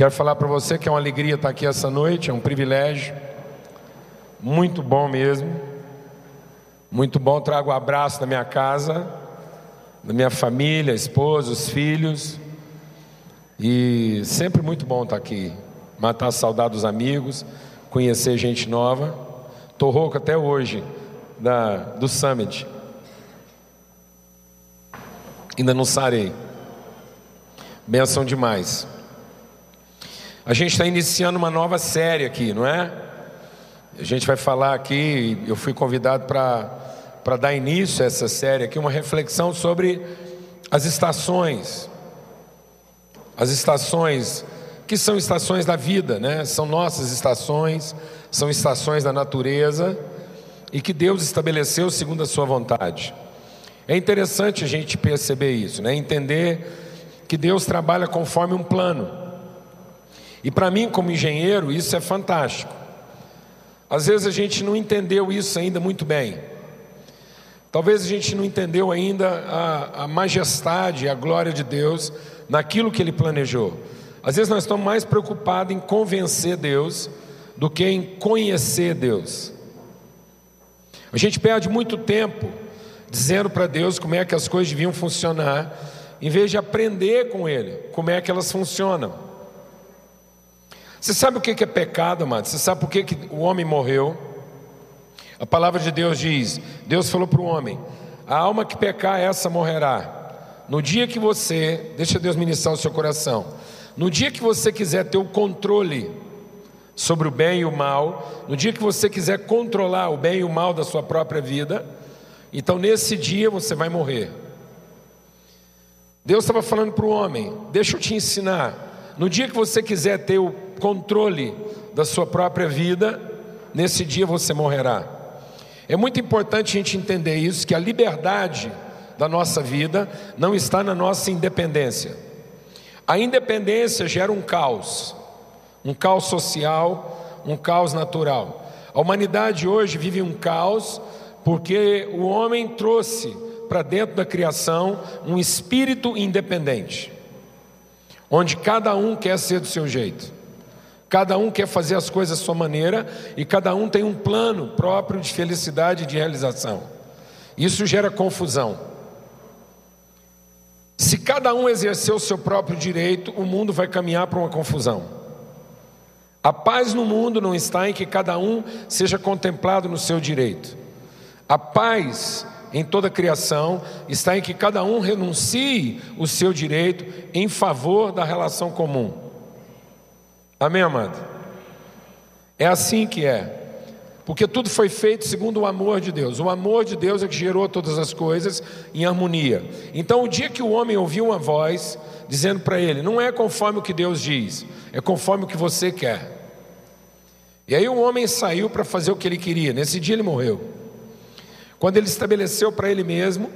Quero falar para você que é uma alegria estar aqui essa noite, é um privilégio, muito bom mesmo, muito bom. Trago um abraço da minha casa, da minha família, esposa, os filhos, e sempre muito bom estar aqui, matar a saudade dos amigos, conhecer gente nova. Estou rouco até hoje da, do Summit, ainda não sarei. Benção demais. A gente está iniciando uma nova série aqui, não é? A gente vai falar aqui, eu fui convidado para dar início a essa série aqui, uma reflexão sobre as estações. As estações, que são estações da vida, né? São nossas estações, são estações da natureza e que Deus estabeleceu segundo a sua vontade. É interessante a gente perceber isso, né? Entender que Deus trabalha conforme um plano. E para mim, como engenheiro, isso é fantástico. Às vezes a gente não entendeu isso ainda muito bem. Talvez a gente não entendeu ainda a, a majestade, a glória de Deus naquilo que Ele planejou. Às vezes nós estamos mais preocupados em convencer Deus do que em conhecer Deus. A gente perde muito tempo dizendo para Deus como é que as coisas deviam funcionar, em vez de aprender com Ele como é que elas funcionam. Você sabe o que é pecado, amado? Você sabe por que, o homem morreu? A palavra de Deus diz: Deus falou para o homem: a alma que pecar, essa morrerá. No dia que você, deixa Deus ministrar o seu coração, no dia que você quiser ter o controle sobre o bem e o mal, no dia que você quiser controlar o bem e o mal da sua própria vida, então nesse dia você vai morrer. Deus estava falando para o homem: deixa eu te ensinar. No dia que você quiser ter o controle da sua própria vida, nesse dia você morrerá. É muito importante a gente entender isso, que a liberdade da nossa vida não está na nossa independência. A independência gera um caos, um caos social, um caos natural. A humanidade hoje vive um caos porque o homem trouxe para dentro da criação um espírito independente, onde cada um quer ser do seu jeito. Cada um quer fazer as coisas à sua maneira e cada um tem um plano próprio de felicidade e de realização. Isso gera confusão. Se cada um exercer o seu próprio direito, o mundo vai caminhar para uma confusão. A paz no mundo não está em que cada um seja contemplado no seu direito. A paz em toda a criação está em que cada um renuncie o seu direito em favor da relação comum. Amém, amado? É assim que é. Porque tudo foi feito segundo o amor de Deus. O amor de Deus é que gerou todas as coisas em harmonia. Então, o dia que o homem ouviu uma voz dizendo para ele: Não é conforme o que Deus diz, é conforme o que você quer. E aí o homem saiu para fazer o que ele queria. Nesse dia ele morreu. Quando ele estabeleceu para ele mesmo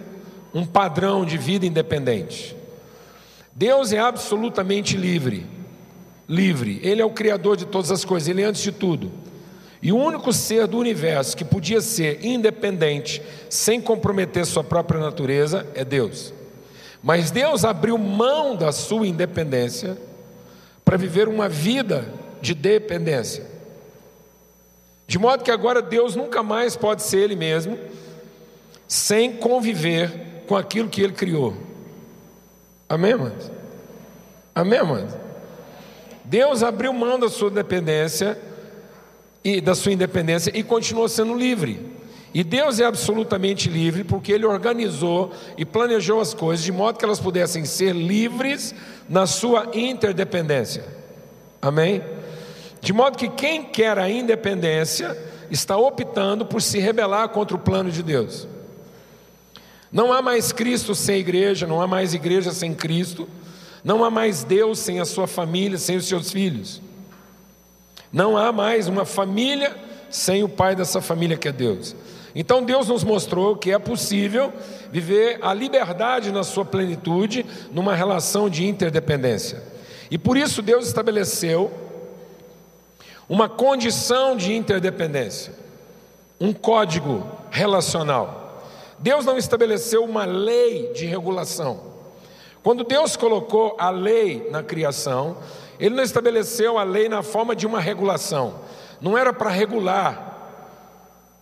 um padrão de vida independente. Deus é absolutamente livre livre. Ele é o criador de todas as coisas, ele é antes de tudo. E o único ser do universo que podia ser independente, sem comprometer sua própria natureza, é Deus. Mas Deus abriu mão da sua independência para viver uma vida de dependência. De modo que agora Deus nunca mais pode ser Ele mesmo, sem conviver com aquilo que Ele criou. Amém, mano? Amém, mano? Deus abriu mão da sua dependência e da sua independência e continuou sendo livre. E Deus é absolutamente livre porque Ele organizou e planejou as coisas de modo que elas pudessem ser livres na sua interdependência. Amém? De modo que quem quer a independência está optando por se rebelar contra o plano de Deus. Não há mais Cristo sem igreja, não há mais igreja sem Cristo. Não há mais Deus sem a sua família, sem os seus filhos. Não há mais uma família sem o pai dessa família que é Deus. Então Deus nos mostrou que é possível viver a liberdade na sua plenitude numa relação de interdependência. E por isso Deus estabeleceu uma condição de interdependência, um código relacional. Deus não estabeleceu uma lei de regulação. Quando Deus colocou a lei na criação, Ele não estabeleceu a lei na forma de uma regulação. Não era para regular.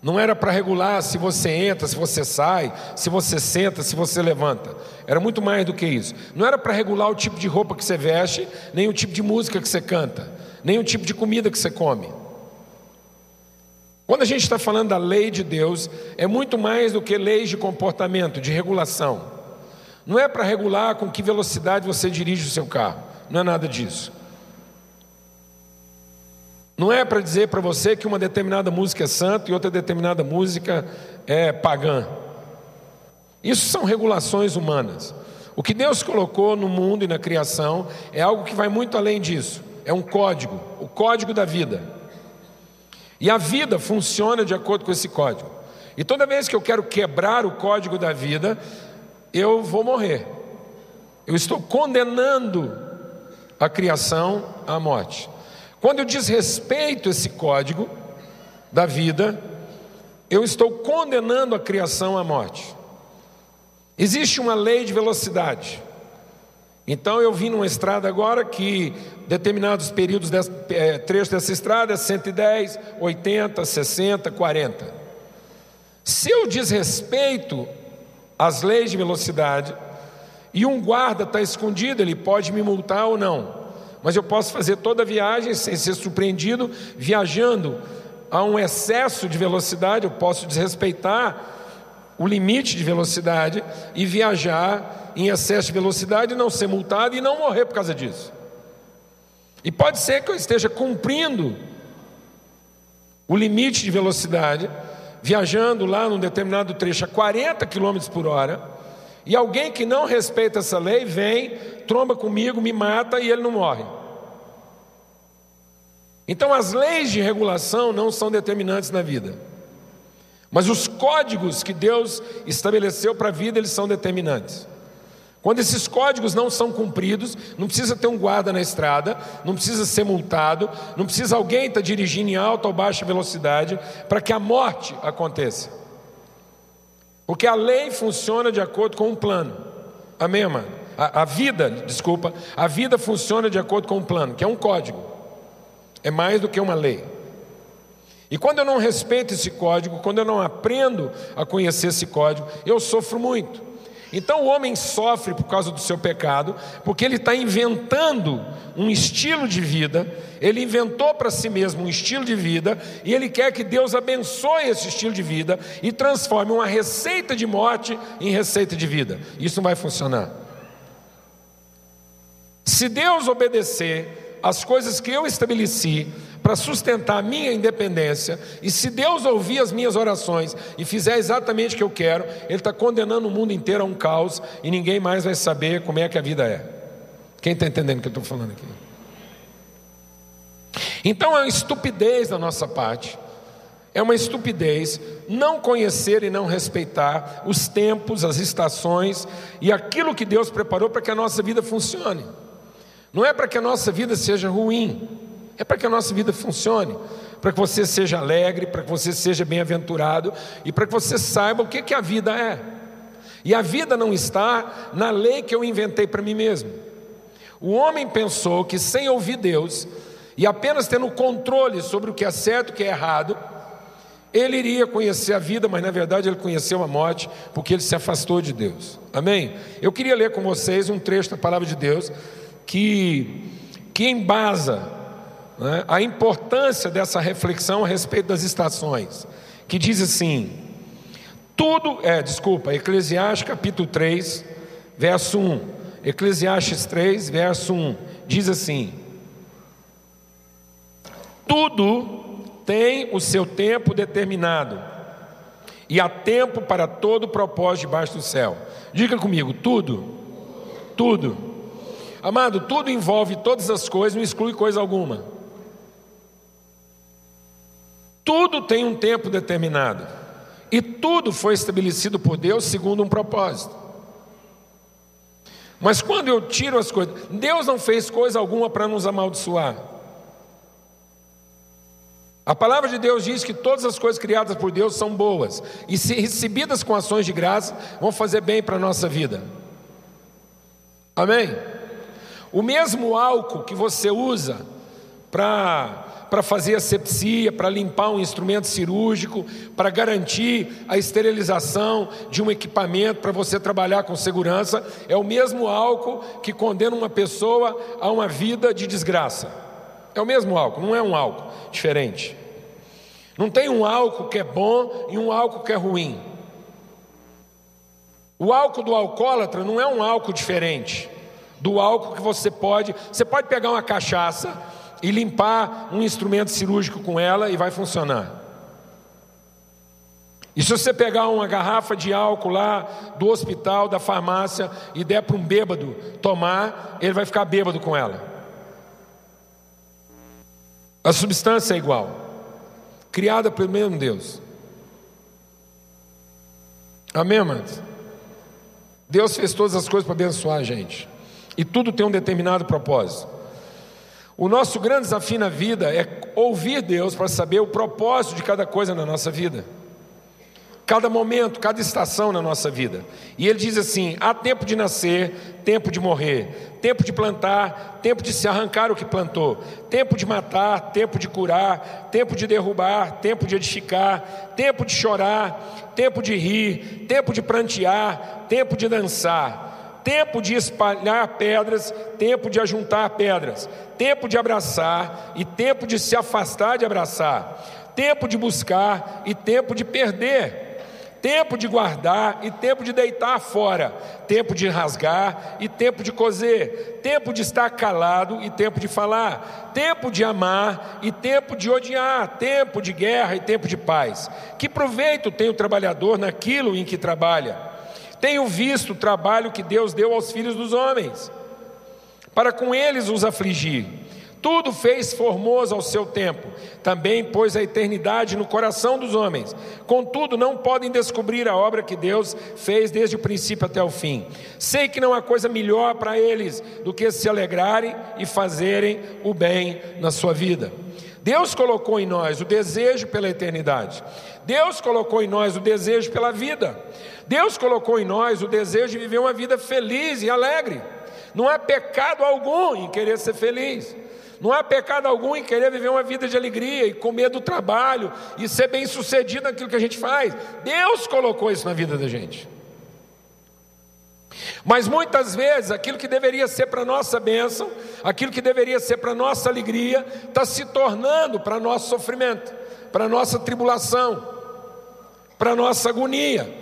Não era para regular se você entra, se você sai, se você senta, se você levanta. Era muito mais do que isso. Não era para regular o tipo de roupa que você veste, nem o tipo de música que você canta, nem o tipo de comida que você come. Quando a gente está falando da lei de Deus, é muito mais do que leis de comportamento, de regulação. Não é para regular com que velocidade você dirige o seu carro, não é nada disso. Não é para dizer para você que uma determinada música é santa e outra determinada música é pagã. Isso são regulações humanas. O que Deus colocou no mundo e na criação é algo que vai muito além disso. É um código, o código da vida. E a vida funciona de acordo com esse código. E toda vez que eu quero quebrar o código da vida, eu vou morrer. Eu estou condenando a criação à morte. Quando eu desrespeito esse código da vida, eu estou condenando a criação à morte. Existe uma lei de velocidade. Então eu vim numa estrada agora que determinados períodos, dessa, é, dessa estrada é 110, 80, 60, 40. Se eu desrespeito as leis de velocidade e um guarda está escondido, ele pode me multar ou não mas eu posso fazer toda a viagem sem ser surpreendido, viajando a um excesso de velocidade, eu posso desrespeitar o limite de velocidade e viajar em excesso de velocidade, não ser multado e não morrer por causa disso. E pode ser que eu esteja cumprindo o limite de velocidade, viajando lá num determinado trecho a 40 km por hora, e alguém que não respeita essa lei vem, tromba comigo, me mata e ele não morre. Então as leis de regulação não são determinantes na vida. Mas os códigos que Deus estabeleceu para a vida, eles são determinantes. Quando esses códigos não são cumpridos, não precisa ter um guarda na estrada, não precisa ser multado, não precisa alguém estar dirigindo em alta ou baixa velocidade para que a morte aconteça. Porque a lei funciona de acordo com um plano. Amém, mano? A, a vida, desculpa, a vida funciona de acordo com um plano, que é um código. É mais do que uma lei. E quando eu não respeito esse código, quando eu não aprendo a conhecer esse código, eu sofro muito. Então o homem sofre por causa do seu pecado, porque ele está inventando um estilo de vida, ele inventou para si mesmo um estilo de vida, e ele quer que Deus abençoe esse estilo de vida e transforme uma receita de morte em receita de vida. Isso não vai funcionar. Se Deus obedecer as coisas que eu estabeleci, para sustentar a minha independência, e se Deus ouvir as minhas orações e fizer exatamente o que eu quero, Ele está condenando o mundo inteiro a um caos e ninguém mais vai saber como é que a vida é. Quem está entendendo o que eu estou falando aqui? Então é uma estupidez da nossa parte, é uma estupidez não conhecer e não respeitar os tempos, as estações e aquilo que Deus preparou para que a nossa vida funcione. Não é para que a nossa vida seja ruim, é para que a nossa vida funcione, para que você seja alegre, para que você seja bem-aventurado e para que você saiba o que, que a vida é. E a vida não está na lei que eu inventei para mim mesmo. O homem pensou que sem ouvir Deus e apenas tendo controle sobre o que é certo e o que é errado, ele iria conhecer a vida, mas na verdade ele conheceu a morte porque ele se afastou de Deus. Amém? Eu queria ler com vocês um trecho da palavra de Deus que, que embasa né, a importância dessa reflexão a respeito das estações, que diz assim: tudo, é, desculpa, Eclesiastes capítulo 3, verso 1. Eclesiastes 3, verso 1, diz assim: Tudo tem o seu tempo determinado, e há tempo para todo propósito debaixo do céu. Diga comigo, tudo, tudo. Amado, tudo envolve todas as coisas, não exclui coisa alguma. Tudo tem um tempo determinado. E tudo foi estabelecido por Deus segundo um propósito. Mas quando eu tiro as coisas, Deus não fez coisa alguma para nos amaldiçoar. A palavra de Deus diz que todas as coisas criadas por Deus são boas e, se recebidas com ações de graça, vão fazer bem para a nossa vida. Amém? O mesmo álcool que você usa para para fazer asepsia, para limpar um instrumento cirúrgico, para garantir a esterilização de um equipamento para você trabalhar com segurança, é o mesmo álcool que condena uma pessoa a uma vida de desgraça. É o mesmo álcool, não é um álcool diferente. Não tem um álcool que é bom e um álcool que é ruim. O álcool do alcoólatra não é um álcool diferente do álcool que você pode. Você pode pegar uma cachaça e limpar um instrumento cirúrgico com ela e vai funcionar. E se você pegar uma garrafa de álcool lá do hospital, da farmácia e der para um bêbado tomar, ele vai ficar bêbado com ela. A substância é igual, criada pelo mesmo Deus. Amém, amados? Deus fez todas as coisas para abençoar a gente, e tudo tem um determinado propósito. O nosso grande desafio na vida é ouvir Deus para saber o propósito de cada coisa na nossa vida, cada momento, cada estação na nossa vida. E ele diz assim: há tempo de nascer, tempo de morrer, tempo de plantar, tempo de se arrancar o que plantou, tempo de matar, tempo de curar, tempo de derrubar, tempo de edificar, tempo de chorar, tempo de rir, tempo de prantear, tempo de dançar tempo de espalhar pedras, tempo de ajuntar pedras, tempo de abraçar e tempo de se afastar de abraçar, tempo de buscar e tempo de perder, tempo de guardar e tempo de deitar fora, tempo de rasgar e tempo de coser, tempo de estar calado e tempo de falar, tempo de amar e tempo de odiar, tempo de guerra e tempo de paz. Que proveito tem o trabalhador naquilo em que trabalha? Tenho visto o trabalho que Deus deu aos filhos dos homens, para com eles os afligir. Tudo fez formoso ao seu tempo, também pôs a eternidade no coração dos homens. Contudo, não podem descobrir a obra que Deus fez desde o princípio até o fim. Sei que não há coisa melhor para eles do que se alegrarem e fazerem o bem na sua vida. Deus colocou em nós o desejo pela eternidade. Deus colocou em nós o desejo pela vida. Deus colocou em nós o desejo de viver uma vida feliz e alegre. Não há pecado algum em querer ser feliz. Não há pecado algum em querer viver uma vida de alegria e comer do trabalho e ser bem sucedido naquilo que a gente faz. Deus colocou isso na vida da gente. Mas muitas vezes aquilo que deveria ser para nossa bênção, aquilo que deveria ser para nossa alegria, está se tornando para nosso sofrimento, para nossa tribulação, para nossa agonia.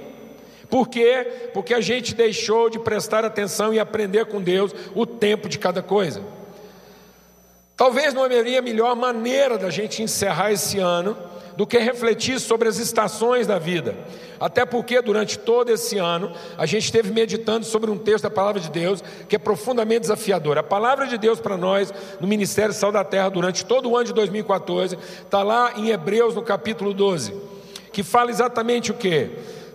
Por quê? Porque a gente deixou de prestar atenção e aprender com Deus o tempo de cada coisa. Talvez não haveria melhor maneira da gente encerrar esse ano do que refletir sobre as estações da vida. Até porque durante todo esse ano a gente esteve meditando sobre um texto da palavra de Deus que é profundamente desafiador. A palavra de Deus para nós no Ministério Sal da Terra durante todo o ano de 2014 está lá em Hebreus no capítulo 12, que fala exatamente o que?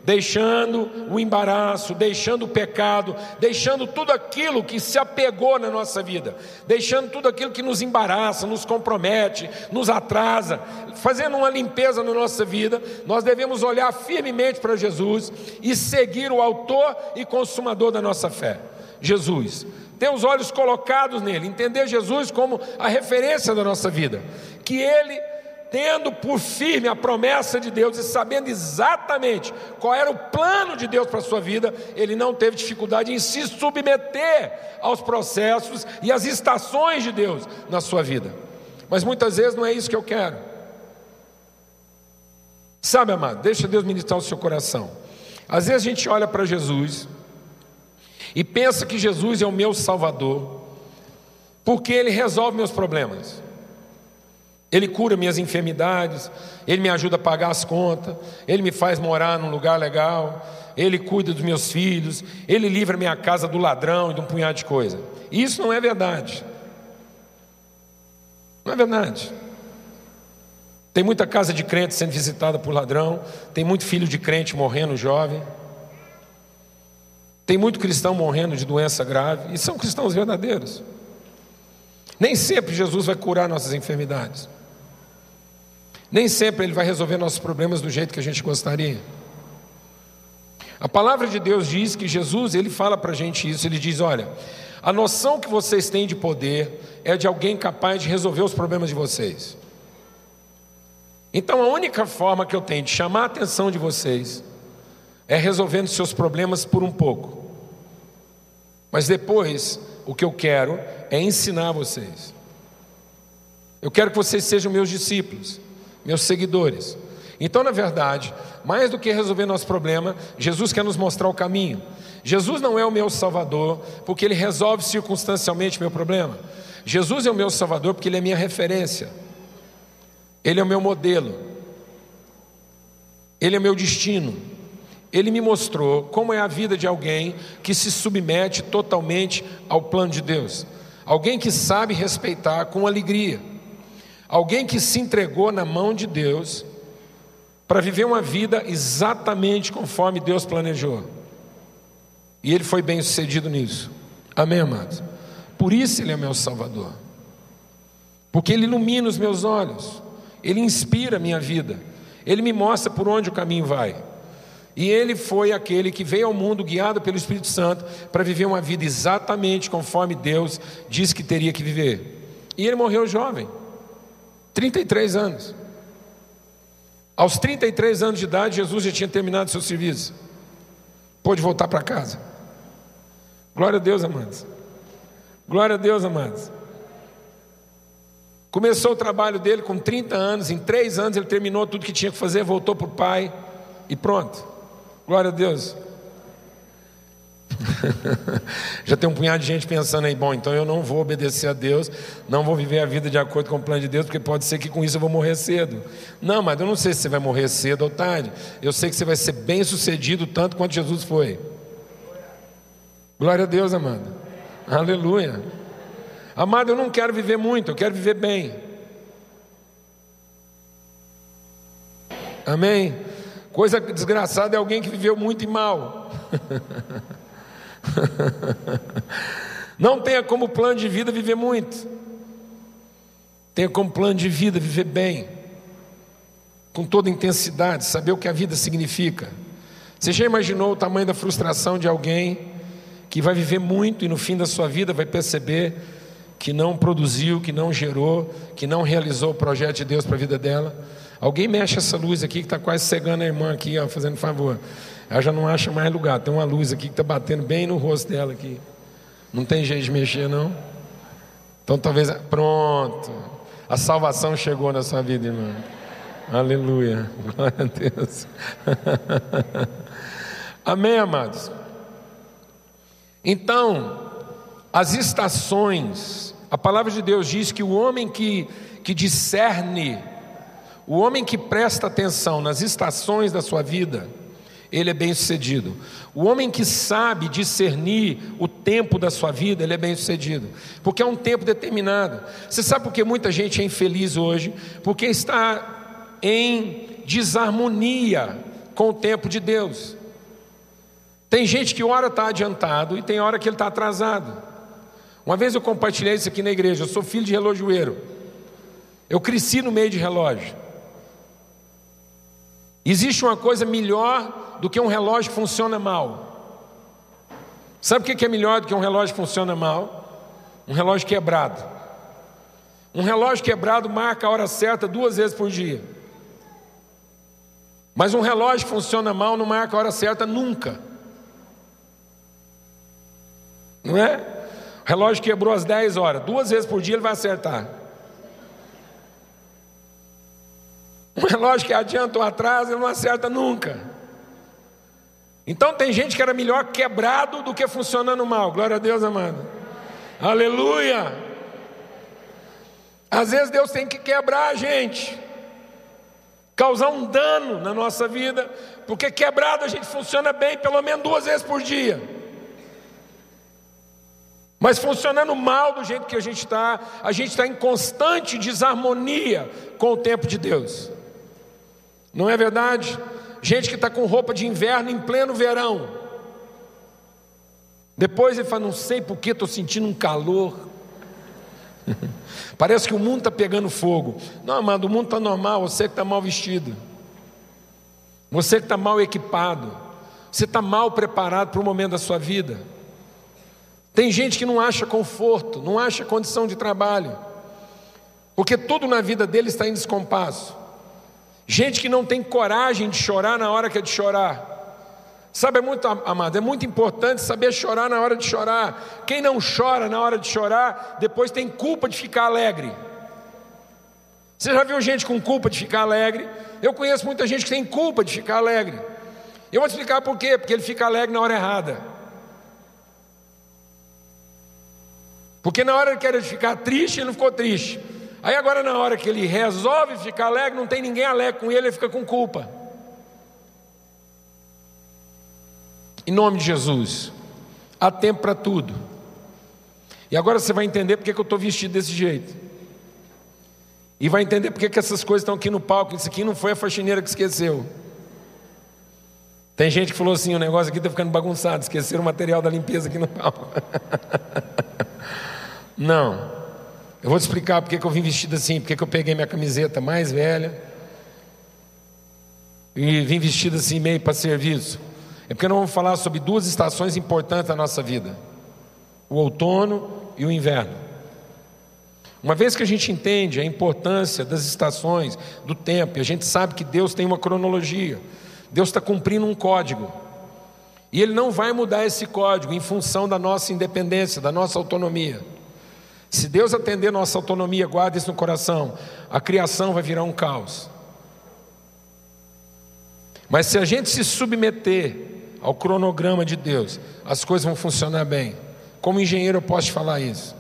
Deixando o embaraço, deixando o pecado, deixando tudo aquilo que se apegou na nossa vida, deixando tudo aquilo que nos embaraça, nos compromete, nos atrasa, fazendo uma limpeza na nossa vida, nós devemos olhar firmemente para Jesus e seguir o Autor e Consumador da nossa fé, Jesus. Ter os olhos colocados nele, entender Jesus como a referência da nossa vida, que Ele tendo por firme a promessa de Deus e sabendo exatamente qual era o plano de Deus para a sua vida, ele não teve dificuldade em se submeter aos processos e às estações de Deus na sua vida. Mas muitas vezes não é isso que eu quero. Sabe, amado, deixa Deus ministrar o seu coração. Às vezes a gente olha para Jesus e pensa que Jesus é o meu Salvador, porque Ele resolve meus problemas. Ele cura minhas enfermidades, Ele me ajuda a pagar as contas, Ele me faz morar num lugar legal, Ele cuida dos meus filhos, Ele livra minha casa do ladrão e de um punhado de coisa. Isso não é verdade. Não é verdade. Tem muita casa de crente sendo visitada por ladrão, tem muito filho de crente morrendo jovem, tem muito cristão morrendo de doença grave, e são cristãos verdadeiros. Nem sempre Jesus vai curar nossas enfermidades. Nem sempre Ele vai resolver nossos problemas do jeito que a gente gostaria. A palavra de Deus diz que Jesus, Ele fala para a gente isso, Ele diz: olha, A noção que vocês têm de poder é de alguém capaz de resolver os problemas de vocês. Então a única forma que eu tenho de chamar a atenção de vocês é resolvendo seus problemas por um pouco. Mas depois, o que eu quero é ensinar vocês. Eu quero que vocês sejam meus discípulos, meus seguidores. Então, na verdade, mais do que resolver nosso problema, Jesus quer nos mostrar o caminho. Jesus não é o meu salvador porque ele resolve circunstancialmente meu problema. Jesus é o meu salvador porque ele é minha referência. Ele é o meu modelo. Ele é o meu destino. Ele me mostrou como é a vida de alguém que se submete totalmente ao plano de Deus. Alguém que sabe respeitar com alegria. Alguém que se entregou na mão de Deus para viver uma vida exatamente conforme Deus planejou. E ele foi bem sucedido nisso. Amém, amados? Por isso ele é meu Salvador. Porque ele ilumina os meus olhos, ele inspira a minha vida, ele me mostra por onde o caminho vai. E ele foi aquele que veio ao mundo guiado pelo Espírito Santo para viver uma vida exatamente conforme Deus disse que teria que viver. E ele morreu jovem, 33 anos. Aos 33 anos de idade, Jesus já tinha terminado seu serviço. Pôde voltar para casa. Glória a Deus, amados. Glória a Deus, amados. Começou o trabalho dele com 30 anos, em três anos ele terminou tudo que tinha que fazer, voltou para o pai e pronto. Glória a Deus. Já tem um punhado de gente pensando aí, bom, então eu não vou obedecer a Deus, não vou viver a vida de acordo com o plano de Deus, porque pode ser que com isso eu vou morrer cedo. Não, mas eu não sei se você vai morrer cedo ou tarde. Eu sei que você vai ser bem sucedido tanto quanto Jesus foi. Glória a Deus, amado. Aleluia. Amado, eu não quero viver muito, eu quero viver bem. Amém? Coisa desgraçada é alguém que viveu muito e mal. Não tenha como plano de vida viver muito. Tenha como plano de vida viver bem, com toda intensidade, saber o que a vida significa. Você já imaginou o tamanho da frustração de alguém que vai viver muito e no fim da sua vida vai perceber que não produziu, que não gerou, que não realizou o projeto de Deus para a vida dela? Alguém mexe essa luz aqui que está quase cegando a irmã aqui, ó, fazendo favor. Ela já não acha mais lugar. Tem uma luz aqui que está batendo bem no rosto dela aqui. Não tem jeito de mexer, não? Então talvez. Pronto. A salvação chegou na sua vida, irmão. Aleluia. Glória a Deus. Amém, amados? Então, as estações, a palavra de Deus diz que o homem que, que discerne, o homem que presta atenção nas estações da sua vida, ele é bem sucedido. O homem que sabe discernir o tempo da sua vida, ele é bem sucedido, porque é um tempo determinado. Você sabe por que muita gente é infeliz hoje? Porque está em desarmonia com o tempo de Deus. Tem gente que hora está adiantado e tem hora que ele está atrasado. Uma vez eu compartilhei isso aqui na igreja. Eu sou filho de relojoeiro. Eu cresci no meio de relógio. Existe uma coisa melhor do que um relógio que funciona mal. Sabe o que é melhor do que um relógio que funciona mal? Um relógio quebrado. Um relógio quebrado marca a hora certa duas vezes por dia. Mas um relógio que funciona mal não marca a hora certa nunca. Não é? O relógio quebrou às 10 horas, duas vezes por dia ele vai acertar. Um relógio que adianta ou atrasa, não acerta nunca. Então tem gente que era melhor quebrado do que funcionando mal. Glória a Deus, amado. Aleluia. Às vezes Deus tem que quebrar a gente, causar um dano na nossa vida, porque quebrado a gente funciona bem pelo menos duas vezes por dia. Mas funcionando mal do jeito que a gente está, a gente está em constante desarmonia com o tempo de Deus. Não é verdade? Gente que está com roupa de inverno em pleno verão. Depois ele fala: Não sei porque estou sentindo um calor. Parece que o mundo está pegando fogo. Não, amado, o mundo está normal. Você que está mal vestido. Você que está mal equipado. Você está mal preparado para o momento da sua vida. Tem gente que não acha conforto, não acha condição de trabalho, porque tudo na vida dele está em descompasso. Gente que não tem coragem de chorar na hora que é de chorar. Sabe, é muito, amado, é muito importante saber chorar na hora de chorar. Quem não chora na hora de chorar, depois tem culpa de ficar alegre. Você já viu gente com culpa de ficar alegre? Eu conheço muita gente que tem culpa de ficar alegre. Eu vou te explicar por quê, porque ele fica alegre na hora errada. Porque na hora que ele ficar triste, ele não ficou triste. Aí agora na hora que ele resolve ficar alegre, não tem ninguém alegre com ele, ele fica com culpa. Em nome de Jesus, há tempo para tudo. E agora você vai entender porque que eu estou vestido desse jeito. E vai entender porque que essas coisas estão aqui no palco. Isso aqui não foi a faxineira que esqueceu. Tem gente que falou assim: o negócio aqui está ficando bagunçado, esqueceram o material da limpeza aqui no palco. Não. Eu vou te explicar porque que eu vim vestido assim, porque que eu peguei minha camiseta mais velha e vim vestido assim meio para serviço. É porque nós vamos falar sobre duas estações importantes da nossa vida: o outono e o inverno. Uma vez que a gente entende a importância das estações, do tempo, e a gente sabe que Deus tem uma cronologia, Deus está cumprindo um código. E Ele não vai mudar esse código em função da nossa independência, da nossa autonomia. Se Deus atender nossa autonomia, guarde isso no coração, a criação vai virar um caos. Mas se a gente se submeter ao cronograma de Deus, as coisas vão funcionar bem. Como engenheiro, eu posso te falar isso.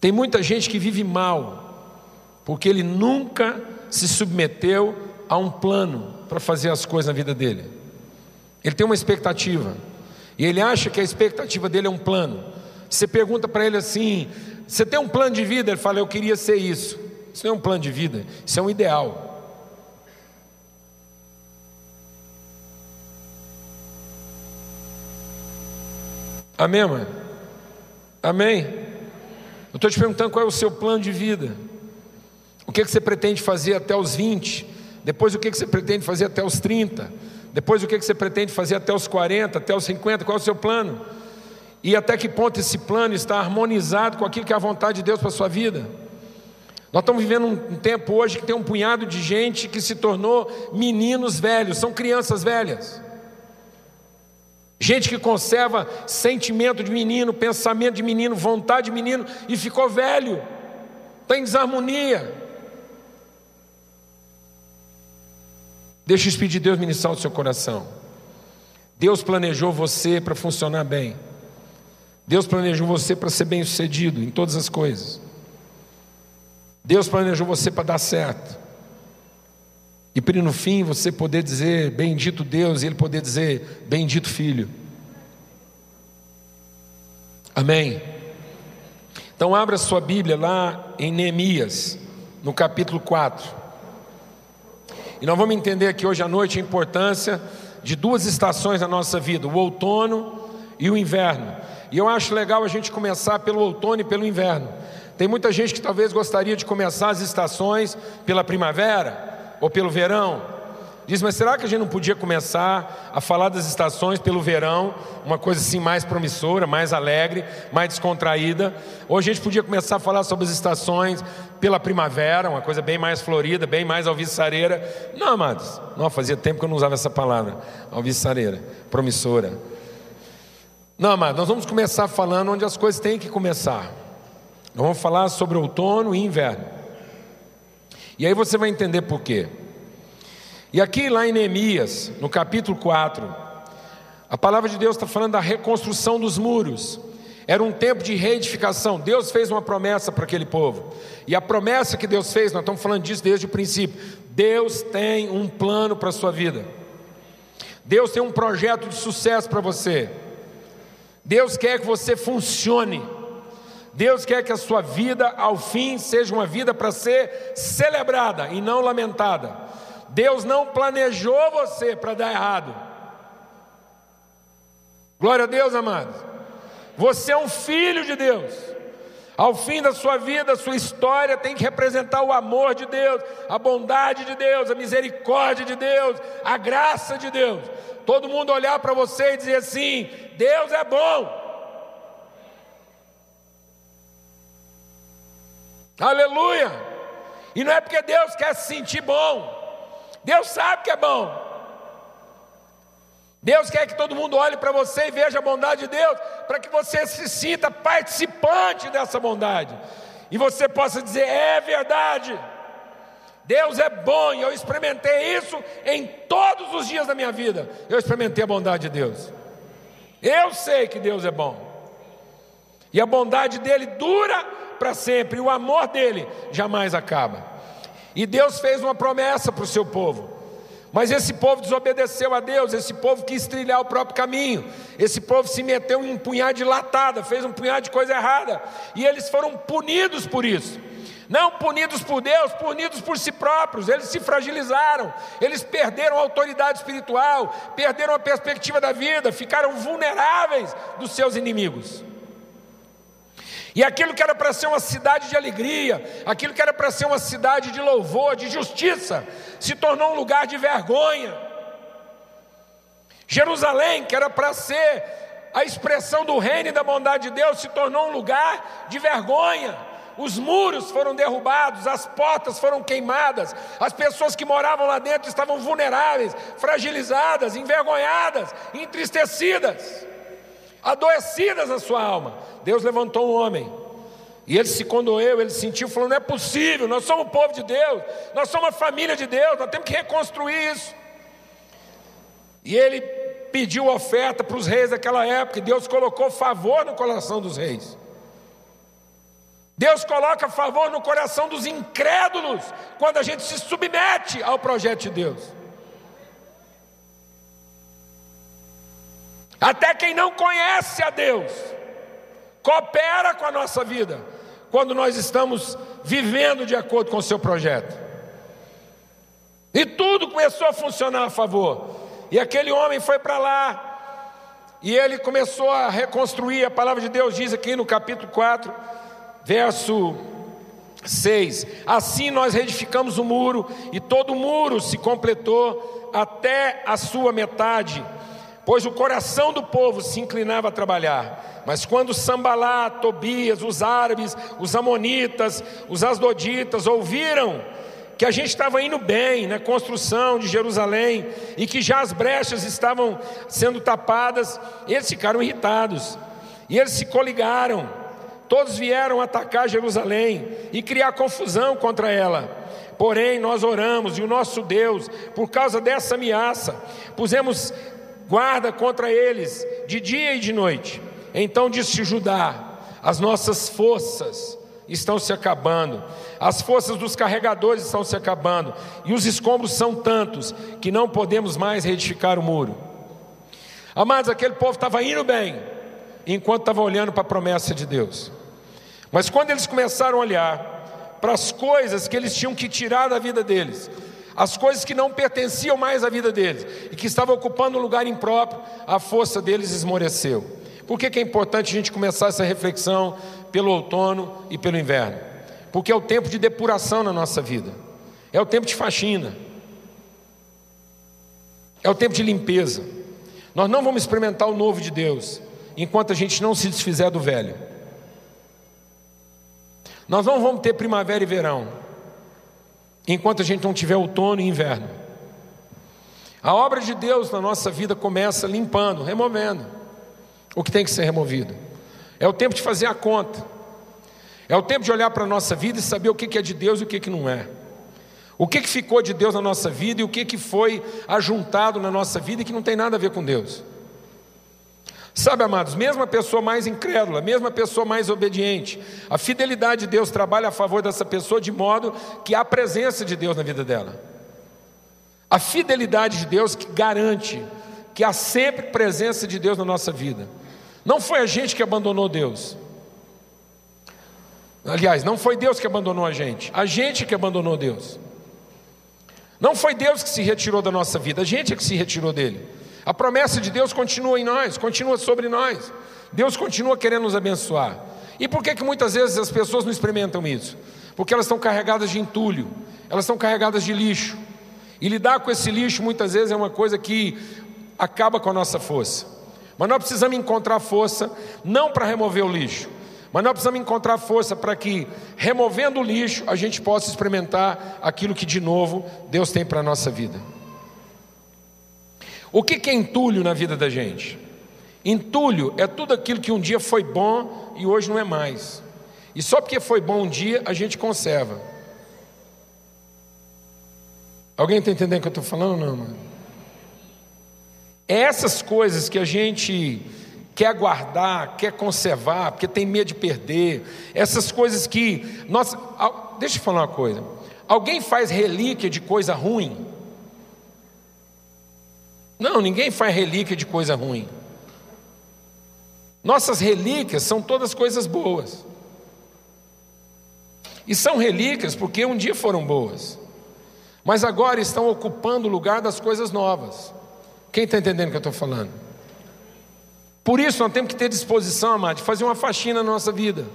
Tem muita gente que vive mal, porque ele nunca se submeteu a um plano para fazer as coisas na vida dele. Ele tem uma expectativa, e ele acha que a expectativa dele é um plano. Você pergunta para ele assim: Você tem um plano de vida? Ele fala: Eu queria ser isso. Isso não é um plano de vida, isso é um ideal. Amém, mãe? Amém? Eu estou te perguntando qual é o seu plano de vida. O que, é que você pretende fazer até os 20? Depois o que, é que você pretende fazer até os 30? Depois o que, é que você pretende fazer até os 40, até os 50? Qual é o seu plano? E até que ponto esse plano está harmonizado com aquilo que é a vontade de Deus para a sua vida? Nós estamos vivendo um tempo hoje que tem um punhado de gente que se tornou meninos velhos, são crianças velhas. Gente que conserva sentimento de menino, pensamento de menino, vontade de menino e ficou velho, está em desarmonia. Deixa o Espírito de Deus ministrar o seu coração. Deus planejou você para funcionar bem. Deus planejou você para ser bem sucedido em todas as coisas. Deus planejou você para dar certo. E para no fim você poder dizer bendito Deus e ele poder dizer bendito Filho. Amém. Então abra sua Bíblia lá em Neemias, no capítulo 4. E nós vamos entender aqui hoje à noite a importância de duas estações na nossa vida, o outono e o inverno. E eu acho legal a gente começar pelo outono e pelo inverno. Tem muita gente que talvez gostaria de começar as estações pela primavera ou pelo verão. Diz, mas será que a gente não podia começar a falar das estações pelo verão, uma coisa assim mais promissora, mais alegre, mais descontraída? Ou a gente podia começar a falar sobre as estações pela primavera, uma coisa bem mais florida, bem mais alviçareira? Não, amados, não, fazia tempo que eu não usava essa palavra, alviçareira, promissora. Não, amado, nós vamos começar falando onde as coisas têm que começar. Nós vamos falar sobre outono e inverno. E aí você vai entender por quê. E aqui lá em Neemias, no capítulo 4, a palavra de Deus está falando da reconstrução dos muros. Era um tempo de reedificação. Deus fez uma promessa para aquele povo. E a promessa que Deus fez, nós estamos falando disso desde o princípio. Deus tem um plano para a sua vida. Deus tem um projeto de sucesso para você. Deus quer que você funcione. Deus quer que a sua vida, ao fim, seja uma vida para ser celebrada e não lamentada. Deus não planejou você para dar errado. Glória a Deus, amados. Você é um filho de Deus. Ao fim da sua vida, sua história tem que representar o amor de Deus, a bondade de Deus, a misericórdia de Deus, a graça de Deus. Todo mundo olhar para você e dizer assim: Deus é bom. Aleluia! E não é porque Deus quer se sentir bom, Deus sabe que é bom. Deus quer que todo mundo olhe para você e veja a bondade de Deus, para que você se sinta participante dessa bondade e você possa dizer: é verdade, Deus é bom, e eu experimentei isso em todos os dias da minha vida. Eu experimentei a bondade de Deus. Eu sei que Deus é bom, e a bondade dele dura para sempre, e o amor dele jamais acaba. E Deus fez uma promessa para o seu povo. Mas esse povo desobedeceu a Deus, esse povo quis trilhar o próprio caminho, esse povo se meteu em um punhado de latada, fez um punhado de coisa errada, e eles foram punidos por isso. Não punidos por Deus, punidos por si próprios, eles se fragilizaram, eles perderam a autoridade espiritual, perderam a perspectiva da vida, ficaram vulneráveis dos seus inimigos. E aquilo que era para ser uma cidade de alegria, aquilo que era para ser uma cidade de louvor, de justiça, se tornou um lugar de vergonha. Jerusalém, que era para ser a expressão do reino e da bondade de Deus, se tornou um lugar de vergonha. Os muros foram derrubados, as portas foram queimadas, as pessoas que moravam lá dentro estavam vulneráveis, fragilizadas, envergonhadas, entristecidas adoecidas na sua alma. Deus levantou um homem. E ele se condoeu, ele sentiu, falou: não é possível, nós somos o povo de Deus, nós somos a família de Deus, nós temos que reconstruir isso. E ele pediu oferta para os reis daquela época, e Deus colocou favor no coração dos reis. Deus coloca favor no coração dos incrédulos quando a gente se submete ao projeto de Deus. Até quem não conhece a Deus, coopera com a nossa vida, quando nós estamos vivendo de acordo com o seu projeto. E tudo começou a funcionar a favor. E aquele homem foi para lá, e ele começou a reconstruir. A palavra de Deus diz aqui no capítulo 4, verso 6: Assim nós reedificamos o muro, e todo o muro se completou até a sua metade pois o coração do povo se inclinava a trabalhar. Mas quando Sambalá, Tobias, os árabes, os amonitas, os asdoditas ouviram que a gente estava indo bem na construção de Jerusalém e que já as brechas estavam sendo tapadas, eles ficaram irritados e eles se coligaram. Todos vieram atacar Jerusalém e criar confusão contra ela. Porém, nós oramos e o nosso Deus, por causa dessa ameaça, pusemos guarda contra eles de dia e de noite. Então disse Judá: as nossas forças estão se acabando, as forças dos carregadores estão se acabando, e os escombros são tantos que não podemos mais reedificar o muro. Amados, aquele povo estava indo bem, enquanto estava olhando para a promessa de Deus. Mas quando eles começaram a olhar para as coisas que eles tinham que tirar da vida deles, as coisas que não pertenciam mais à vida deles e que estavam ocupando um lugar impróprio, a força deles esmoreceu. Por que, que é importante a gente começar essa reflexão pelo outono e pelo inverno? Porque é o tempo de depuração na nossa vida, é o tempo de faxina, é o tempo de limpeza. Nós não vamos experimentar o novo de Deus enquanto a gente não se desfizer do velho. Nós não vamos ter primavera e verão enquanto a gente não tiver outono e inverno. A obra de Deus na nossa vida começa limpando, removendo o que tem que ser removido. É o tempo de fazer a conta. É o tempo de olhar para a nossa vida e saber o que é de Deus e o que não é. O que ficou de Deus na nossa vida e o que foi ajuntado na nossa vida e que não tem nada a ver com Deus. Sabe, amados, mesmo a pessoa mais incrédula, mesmo a pessoa mais obediente, a fidelidade de Deus trabalha a favor dessa pessoa de modo que há presença de Deus na vida dela. A fidelidade de Deus que garante que há sempre presença de Deus na nossa vida. Não foi a gente que abandonou Deus. Aliás, não foi Deus que abandonou a gente, a gente que abandonou Deus. Não foi Deus que se retirou da nossa vida, a gente é que se retirou dele. A promessa de Deus continua em nós, continua sobre nós. Deus continua querendo nos abençoar. E por que, que muitas vezes as pessoas não experimentam isso? Porque elas estão carregadas de entulho, elas estão carregadas de lixo. E lidar com esse lixo muitas vezes é uma coisa que acaba com a nossa força. Mas nós precisamos encontrar força, não para remover o lixo, Mas nós precisamos encontrar força para que, removendo o lixo, a gente possa experimentar aquilo que de novo Deus tem para a nossa vida. O que é entulho na vida da gente? Entulho é tudo aquilo que um dia foi bom e hoje não é mais. E só porque foi bom um dia, a gente conserva. Alguém está entendendo o que eu estou falando? Não, mano. É essas coisas que a gente quer guardar, quer conservar, porque tem medo de perder. Essas coisas que. Nossa, deixa eu falar uma coisa. Alguém faz relíquia de coisa ruim? Não, ninguém faz relíquia de coisa ruim. Nossas relíquias são todas coisas boas. E são relíquias porque um dia foram boas, mas agora estão ocupando o lugar das coisas novas. Quem está entendendo o que eu estou falando? Por isso nós temos que ter disposição, amado, de fazer uma faxina na nossa vida,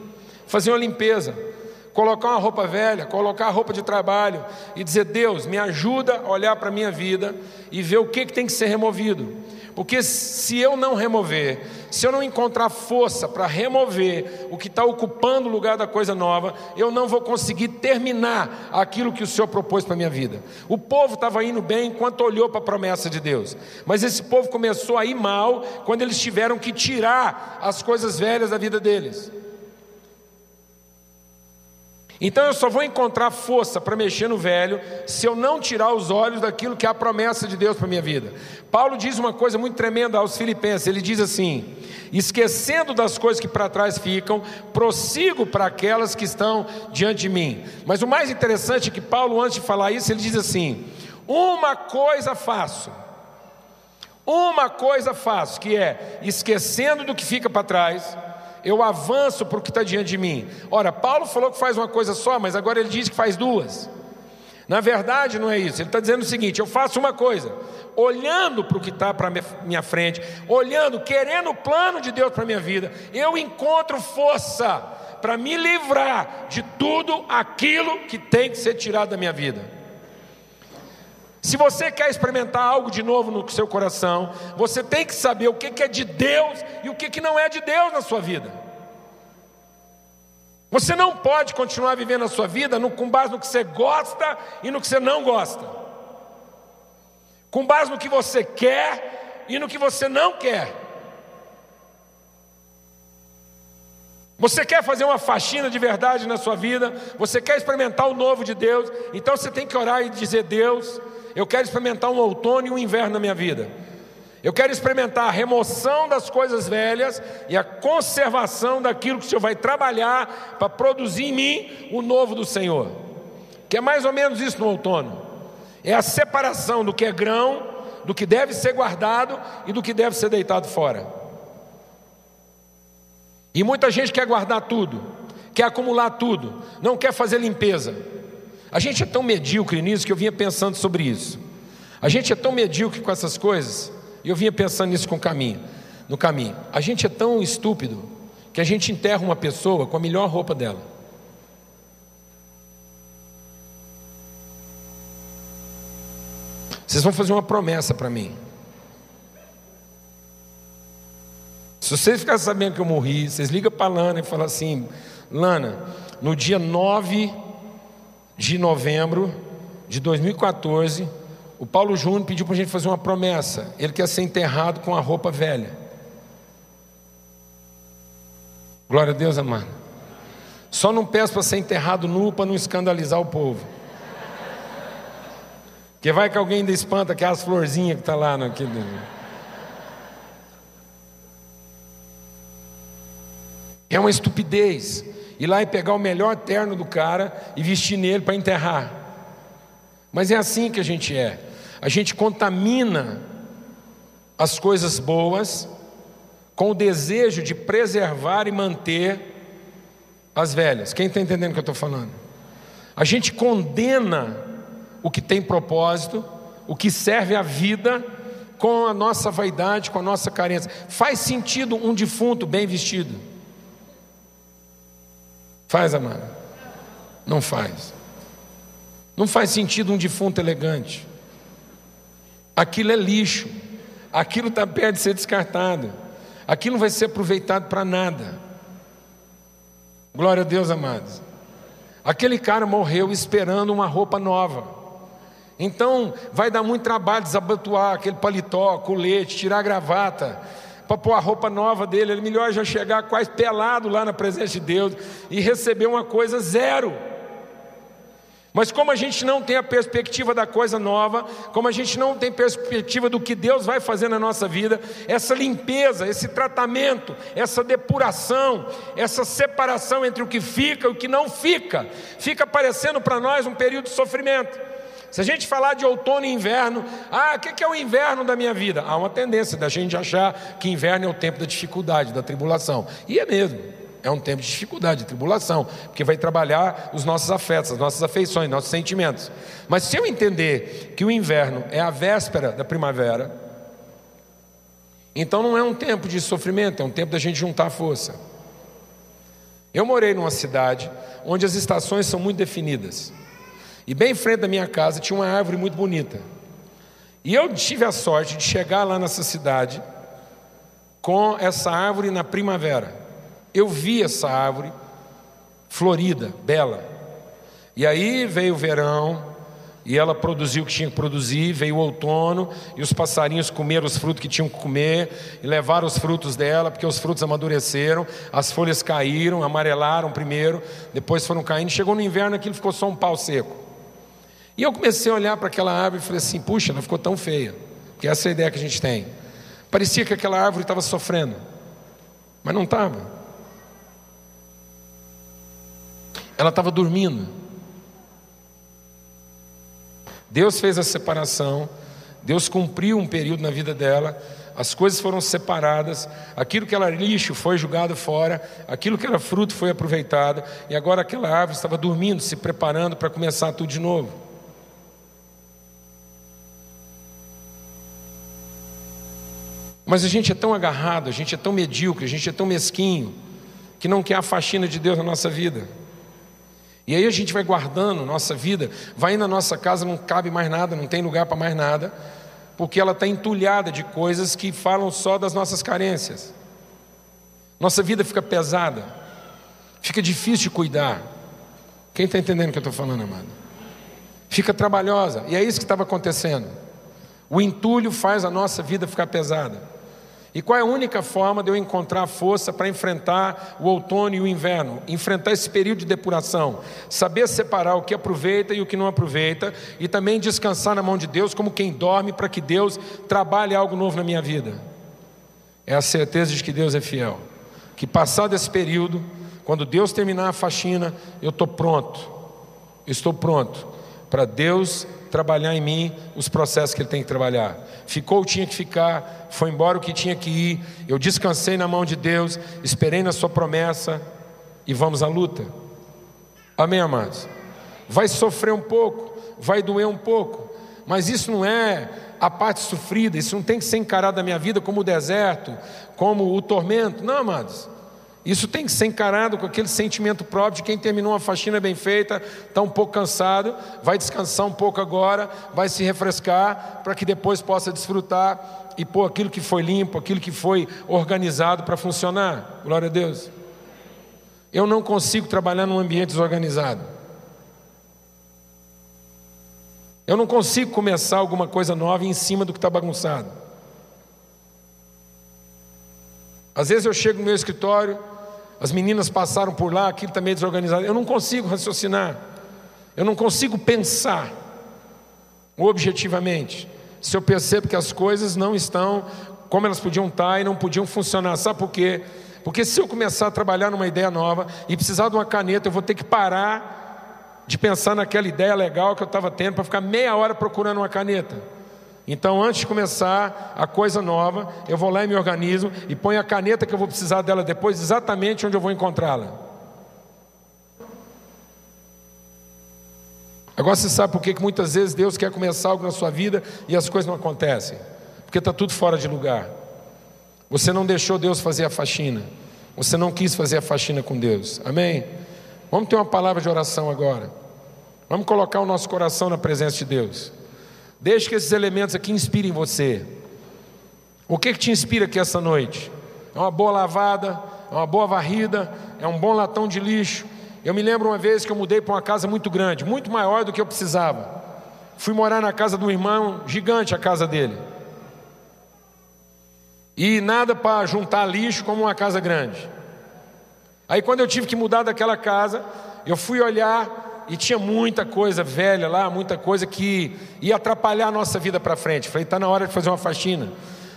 fazer uma limpeza, colocar uma roupa velha, colocar a roupa de trabalho e dizer: Deus, me ajuda a olhar para a minha vida e ver o que, que tem que ser removido. Porque se eu não remover, se eu não encontrar força para remover o que está ocupando o lugar da coisa nova, eu não vou conseguir terminar aquilo que o Senhor propôs para a minha vida. O povo estava indo bem enquanto olhou para a promessa de Deus, mas esse povo começou a ir mal quando eles tiveram que tirar as coisas velhas da vida deles. Então eu só vou encontrar força para mexer no velho se eu não tirar os olhos daquilo que é a promessa de Deus para minha vida. Paulo diz uma coisa muito tremenda aos Filipenses: ele diz assim: esquecendo das coisas que para trás ficam, prossigo para aquelas que estão diante de mim. Mas o mais interessante é que Paulo, antes de falar isso, ele diz assim: uma coisa faço. Uma coisa faço, que é esquecendo do que fica para trás eu avanço para o que está diante de mim. Ora, Paulo falou que faz uma coisa só, mas agora ele diz que faz duas. Na verdade, não é isso. Ele está dizendo o seguinte: eu faço uma coisa, olhando para o que está para minha frente, olhando, querendo o plano de Deus para minha vida, eu encontro força para me livrar de tudo aquilo que tem que ser tirado da minha vida. Se você quer experimentar algo de novo no seu coração, você tem que saber o que é de Deus e o que não é de Deus na sua vida. Você não pode continuar vivendo a sua vida com base no que você gosta e no que você não gosta, com base no que você quer e no que você não quer. Você quer fazer uma faxina de verdade na sua vida? Você quer experimentar o novo de Deus? Então você tem que orar e dizer: Deus, eu quero experimentar um outono e um inverno na minha vida. Eu quero experimentar a remoção das coisas velhas e a conservação daquilo que o Senhor vai trabalhar para produzir em mim o novo do Senhor. Que é mais ou menos isso no outono. É a separação do que é grão, do que deve ser guardado e do que deve ser deitado fora. E muita gente quer guardar tudo, quer acumular tudo, não quer fazer limpeza. A gente é tão medíocre nisso que eu vinha pensando sobre isso. A gente é tão medíocre com essas coisas, e eu vinha pensando nisso com caminho, no caminho. A gente é tão estúpido que a gente enterra uma pessoa com a melhor roupa dela. Vocês vão fazer uma promessa para mim. Se vocês ficarem sabendo que eu morri, vocês ligam para a Lana e falam assim: Lana, no dia 9 de novembro de 2014, o Paulo Júnior pediu para a gente fazer uma promessa. Ele quer ser enterrado com a roupa velha. Glória a Deus, amado. Só não peço para ser enterrado nu para não escandalizar o povo. Porque vai que alguém ainda espanta aquelas florzinhas que está lá naquele. É uma estupidez ir lá e pegar o melhor terno do cara e vestir nele para enterrar. Mas é assim que a gente é. A gente contamina as coisas boas com o desejo de preservar e manter as velhas. Quem está entendendo o que eu estou falando? A gente condena o que tem propósito, o que serve à vida, com a nossa vaidade, com a nossa carência. Faz sentido um defunto bem vestido? Faz, amada? Não faz. Não faz sentido um defunto elegante. Aquilo é lixo. Aquilo está perto de ser descartado. Aquilo não vai ser aproveitado para nada. Glória a Deus, amados. Aquele cara morreu esperando uma roupa nova. Então, vai dar muito trabalho desabotoar aquele paletó, colete, tirar a gravata, para pôr a roupa nova dele. É melhor já chegar quase pelado lá na presença de Deus e receber uma coisa zero. Mas como a gente não tem a perspectiva da coisa nova, como a gente não tem perspectiva do que Deus vai fazer na nossa vida, essa limpeza, esse tratamento, essa depuração, essa separação entre o que fica e o que não fica, fica parecendo para nós um período de sofrimento. Se a gente falar de outono e inverno, ah, o que é o inverno da minha vida? Há uma tendência da gente achar que inverno é o tempo da dificuldade, da tribulação. E é mesmo. É um tempo de dificuldade, de tribulação, porque vai trabalhar os nossos afetos, as nossas afeições, nossos sentimentos. Mas se eu entender que o inverno é a véspera da primavera, então não é um tempo de sofrimento, é um tempo da gente juntar força. Eu morei numa cidade onde as estações são muito definidas. E bem em frente da minha casa tinha uma árvore muito bonita. E eu tive a sorte de chegar lá nessa cidade com essa árvore na primavera. Eu vi essa árvore florida, bela. E aí veio o verão, e ela produziu o que tinha que produzir, veio o outono, e os passarinhos comeram os frutos que tinham que comer, e levaram os frutos dela, porque os frutos amadureceram, as folhas caíram, amarelaram primeiro, depois foram caindo, chegou no inverno aquilo ficou só um pau seco. E eu comecei a olhar para aquela árvore e falei assim: puxa, ela ficou tão feia, porque essa é a ideia que a gente tem. Parecia que aquela árvore estava sofrendo, mas não estava. Ela estava dormindo. Deus fez a separação, Deus cumpriu um período na vida dela, as coisas foram separadas, aquilo que era lixo foi jogado fora, aquilo que era fruto foi aproveitado, e agora aquela árvore estava dormindo, se preparando para começar tudo de novo. Mas a gente é tão agarrado, a gente é tão medíocre, a gente é tão mesquinho, que não quer a faxina de Deus na nossa vida. E aí a gente vai guardando nossa vida, vai na nossa casa, não cabe mais nada, não tem lugar para mais nada, porque ela está entulhada de coisas que falam só das nossas carências. Nossa vida fica pesada, fica difícil de cuidar. Quem está entendendo o que eu estou falando, amado? Fica trabalhosa, e é isso que estava acontecendo. O entulho faz a nossa vida ficar pesada. E qual é a única forma de eu encontrar força para enfrentar o outono e o inverno? Enfrentar esse período de depuração. Saber separar o que aproveita e o que não aproveita. E também descansar na mão de Deus como quem dorme para que Deus trabalhe algo novo na minha vida. É a certeza de que Deus é fiel. Que passado esse período, quando Deus terminar a faxina, eu estou pronto. estou pronto para Deus trabalhar em mim os processos que Ele tem que trabalhar. Ficou o tinha que ficar, foi embora o que tinha que ir. Eu descansei na mão de Deus, esperei na Sua promessa e vamos à luta. Amém, amados? Vai sofrer um pouco, vai doer um pouco, mas isso não é a parte sofrida, isso não tem que ser encarado na minha vida como o deserto, como o tormento. Não, amados. Isso tem que ser encarado com aquele sentimento próprio de quem terminou uma faxina bem feita, está um pouco cansado, vai descansar um pouco agora, vai se refrescar, para que depois possa desfrutar e pôr aquilo que foi limpo, aquilo que foi organizado para funcionar. Glória a Deus. Eu não consigo trabalhar num ambiente desorganizado. Eu não consigo começar alguma coisa nova em cima do que está bagunçado. Às vezes eu chego no meu escritório, as meninas passaram por lá, aquilo está meio desorganizado. Eu não consigo raciocinar, eu não consigo pensar objetivamente. Se eu percebo que as coisas não estão como elas podiam estar e não podiam funcionar, sabe por quê? Porque se eu começar a trabalhar numa ideia nova e precisar de uma caneta, eu vou ter que parar de pensar naquela ideia legal que eu estava tendo para ficar meia hora procurando uma caneta. Então, antes de começar a coisa nova, eu vou lá e me organizo e ponho a caneta que eu vou precisar dela depois, exatamente onde eu vou encontrá-la. Agora você sabe por que muitas vezes Deus quer começar algo na sua vida e as coisas não acontecem? Porque está tudo fora de lugar. Você não deixou Deus fazer a faxina. Você não quis fazer a faxina com Deus. Amém? Vamos ter uma palavra de oração agora. Vamos colocar o nosso coração na presença de Deus. Deixe que esses elementos aqui inspirem você. O que, que te inspira aqui essa noite? É uma boa lavada, é uma boa varrida, é um bom latão de lixo. Eu me lembro uma vez que eu mudei para uma casa muito grande, muito maior do que eu precisava. Fui morar na casa do irmão, gigante a casa dele. E nada para juntar lixo como uma casa grande. Aí quando eu tive que mudar daquela casa, eu fui olhar e tinha muita coisa velha lá, muita coisa que ia atrapalhar a nossa vida para frente. Falei, está na hora de fazer uma faxina.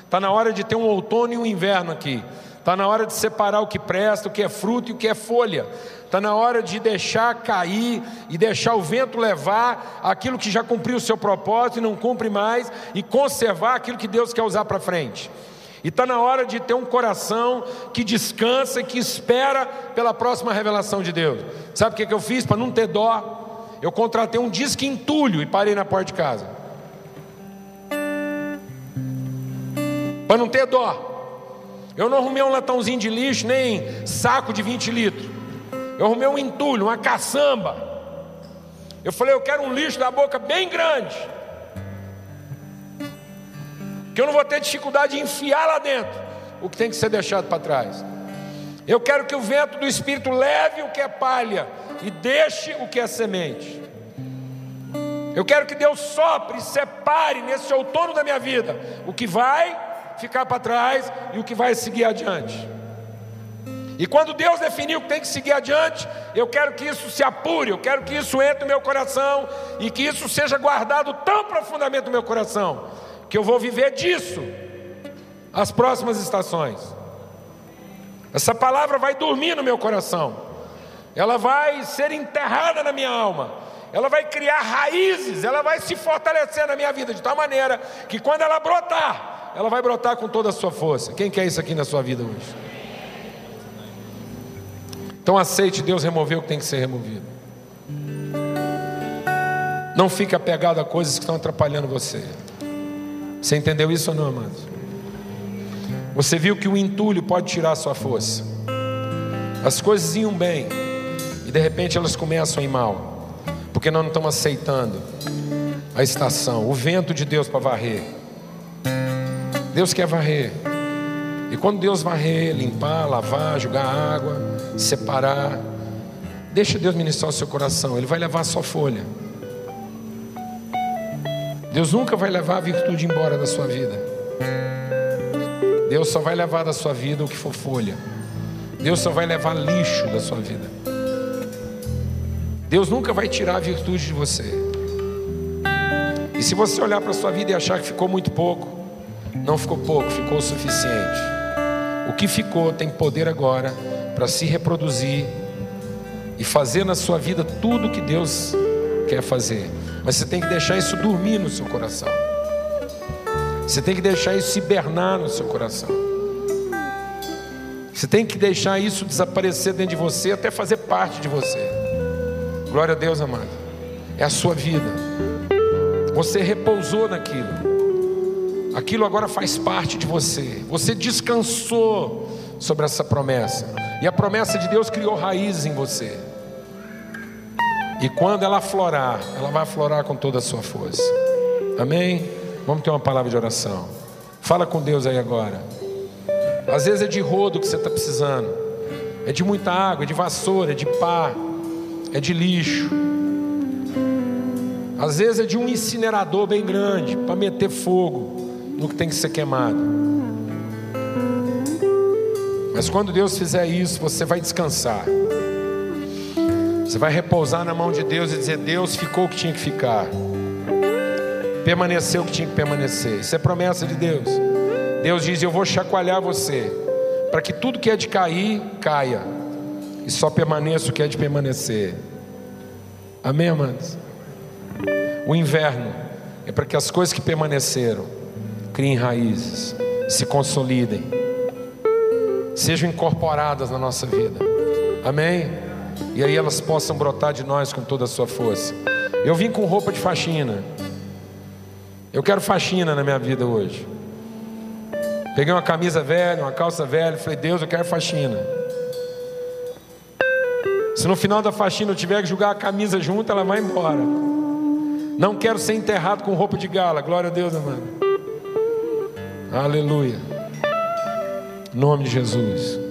Está na hora de ter um outono e um inverno aqui. Está na hora de separar o que presta, o que é fruto e o que é folha. Está na hora de deixar cair e deixar o vento levar aquilo que já cumpriu o seu propósito e não cumpre mais, e conservar aquilo que Deus quer usar para frente. E está na hora de ter um coração que descansa e que espera pela próxima revelação de Deus. Sabe o que, que eu fiz para não ter dó? Eu contratei um disque entulho e parei na porta de casa. Para não ter dó. Eu não arrumei um latãozinho de lixo, nem saco de 20 litros. Eu arrumei um entulho, uma caçamba. Eu falei, eu quero um lixo da boca bem grande. Que eu não vou ter dificuldade de enfiar lá dentro o que tem que ser deixado para trás. Eu quero que o vento do Espírito leve o que é palha e deixe o que é semente. Eu quero que Deus sopre separe nesse outono da minha vida o que vai ficar para trás e o que vai seguir adiante. E quando Deus definiu que tem que seguir adiante, eu quero que isso se apure, eu quero que isso entre no meu coração e que isso seja guardado tão profundamente no meu coração, que eu vou viver disso as próximas estações. Essa palavra vai dormir no meu coração, ela vai ser enterrada na minha alma, ela vai criar raízes, ela vai se fortalecer na minha vida de tal maneira que quando ela brotar, ela vai brotar com toda a sua força. Quem quer isso aqui na sua vida hoje? Então aceite Deus remover o que tem que ser removido. Não fique apegado a coisas que estão atrapalhando você. Você entendeu isso ou não, amados? Você viu que o entulho pode tirar a sua força. As coisas iam bem e de repente elas começam a ir mal, porque nós não estamos aceitando a estação, o vento de Deus para varrer. Deus quer varrer. E quando Deus varrer, limpar, lavar, jogar água, separar. Deixa Deus ministrar o seu coração, Ele vai levar sua folha. Deus nunca vai levar a virtude embora da sua vida. Deus só vai levar da sua vida o que for folha. Deus só vai levar lixo da sua vida. Deus nunca vai tirar a virtude de você. E se você olhar para a sua vida e achar que ficou muito pouco, não ficou pouco, ficou o suficiente. O que ficou tem poder agora para se reproduzir e fazer na sua vida tudo o que Deus quer fazer. Mas você tem que deixar isso dormir no seu coração. Você tem que deixar isso hibernar no seu coração. Você tem que deixar isso desaparecer dentro de você até fazer parte de você. Glória a Deus, amado. É a sua vida. Você repousou naquilo. Aquilo agora faz parte de você. Você descansou sobre essa promessa. E a promessa de Deus criou raízes em você. E quando ela florar, ela vai florar com toda a sua força. Amém? Vamos ter uma palavra de oração. Fala com Deus aí agora. Às vezes é de rodo que você está precisando. É de muita água, é de vassoura, é de pá, é de lixo. Às vezes é de um incinerador bem grande para meter fogo no que tem que ser queimado. Mas quando Deus fizer isso, você vai descansar. Você vai repousar na mão de Deus e dizer: Deus ficou o que tinha que ficar, permaneceu o que tinha que permanecer. Isso é promessa de Deus. Deus diz: Eu vou chacoalhar você, para que tudo que é de cair, caia, e só permaneça o que é de permanecer. Amém, amados? O inverno é para que as coisas que permaneceram criem raízes, se consolidem sejam incorporadas na nossa vida. Amém? E aí elas possam brotar de nós com toda a sua força. Eu vim com roupa de faxina. Eu quero faxina na minha vida hoje. Peguei uma camisa velha, uma calça velha, falei, Deus, eu quero faxina. Se no final da faxina eu tiver que jogar a camisa junto, ela vai embora. Não quero ser enterrado com roupa de gala. Glória a Deus, amado. Aleluia nome de Jesus.